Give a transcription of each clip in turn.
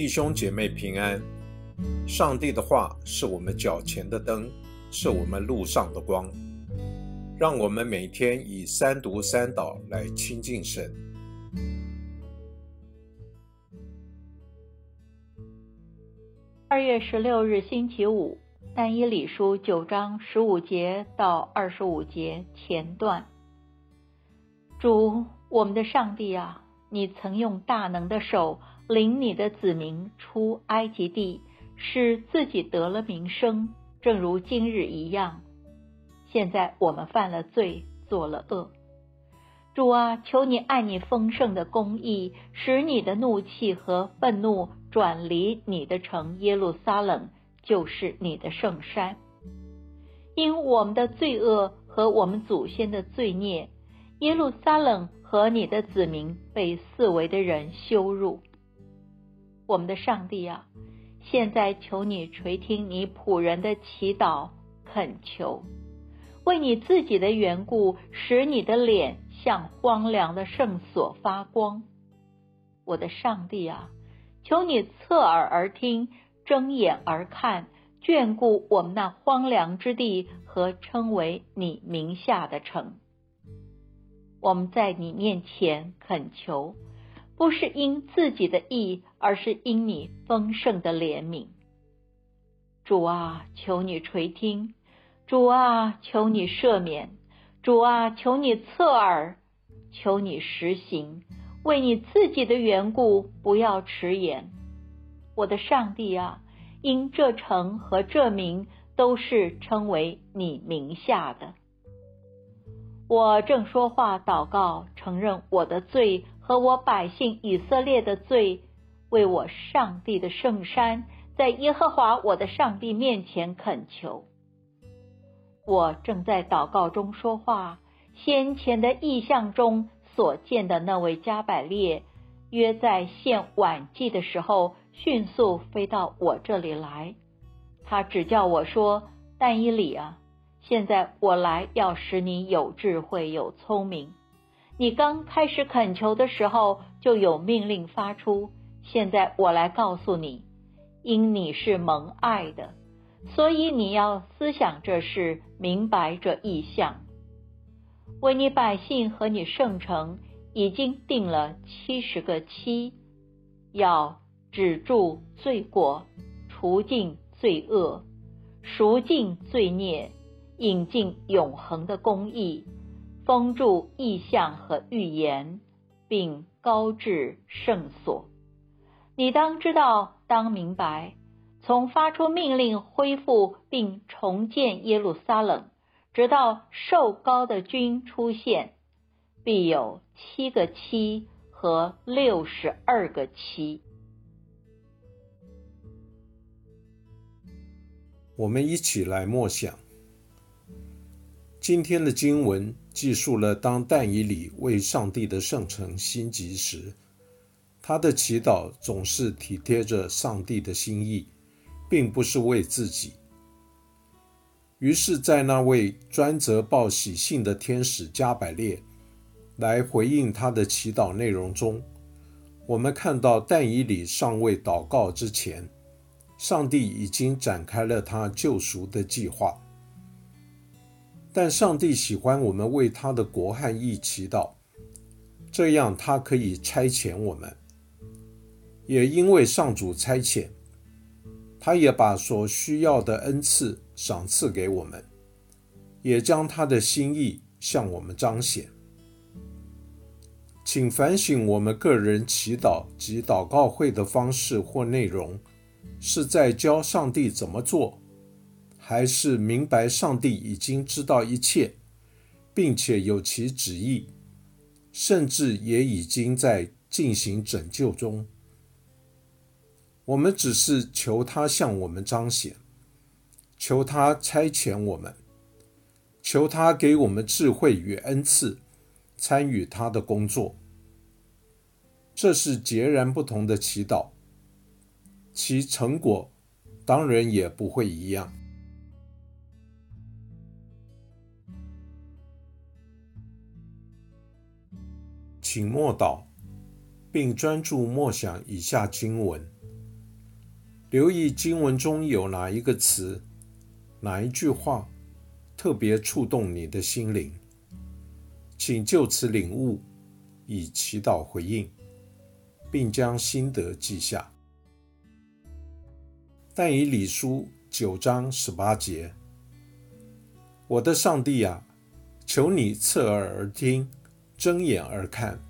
弟兄姐妹平安。上帝的话是我们脚前的灯，是我们路上的光。让我们每天以三读三祷来亲近神。二月十六日星期五，但以理书九章十五节到二十五节前段。主，我们的上帝啊，你曾用大能的手领你的子民出埃及地。使自己得了名声，正如今日一样。现在我们犯了罪，做了恶。主啊，求你爱你丰盛的公义，使你的怒气和愤怒转离你的城耶路撒冷，就是你的圣山。因我们的罪恶和我们祖先的罪孽，耶路撒冷和你的子民被四围的人羞辱。我们的上帝啊！现在求你垂听你仆人的祈祷恳求，为你自己的缘故，使你的脸向荒凉的圣所发光。我的上帝啊，求你侧耳而听，睁眼而看，眷顾我们那荒凉之地和称为你名下的城。我们在你面前恳求。不是因自己的意，而是因你丰盛的怜悯。主啊，求你垂听；主啊，求你赦免；主啊，求你侧耳；求你实行。为你自己的缘故，不要迟延。我的上帝啊，因这城和这名都是称为你名下的。我正说话祷告，承认我的罪。和我百姓以色列的罪，为我上帝的圣山，在耶和华我的上帝面前恳求。我正在祷告中说话，先前的意象中所见的那位加百列，约在献晚祭的时候，迅速飞到我这里来。他只叫我说：“但以理啊，现在我来要使你有智慧、有聪明。”你刚开始恳求的时候，就有命令发出。现在我来告诉你，因你是蒙爱的，所以你要思想这事，明白这意象。为你百姓和你圣城已经定了七十个期，要止住罪过，除尽罪恶，赎尽罪孽，引进永恒的公义。封住意象和预言，并高至圣所。你当知道，当明白，从发出命令恢复并重建耶路撒冷，直到受高的君出现，必有七个七和六十二个七。我们一起来默想今天的经文。记述了当但以理为上帝的圣城心急时，他的祈祷总是体贴着上帝的心意，并不是为自己。于是，在那位专责报喜信的天使加百列来回应他的祈祷内容中，我们看到但以理尚未祷告之前，上帝已经展开了他救赎的计划。但上帝喜欢我们为他的国和义祈祷，这样他可以差遣我们。也因为上主差遣，他也把所需要的恩赐赏赐给我们，也将他的心意向我们彰显。请反省我们个人祈祷及祷告会的方式或内容，是在教上帝怎么做。还是明白上帝已经知道一切，并且有其旨意，甚至也已经在进行拯救中。我们只是求他向我们彰显，求他差遣我们，求他给我们智慧与恩赐，参与他的工作。这是截然不同的祈祷，其成果当然也不会一样。请默祷，并专注默想以下经文：留意经文中有哪一个词、哪一句话特别触动你的心灵，请就此领悟，以祈祷回应，并将心得记下。但以理书九章十八节，我的上帝啊，求你侧耳而听，睁眼而看，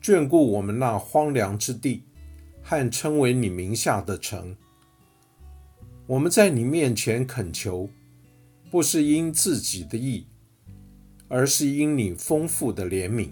眷顾我们那荒凉之地。和称为你名下的城，我们在你面前恳求，不是因自己的意，而是因你丰富的怜悯。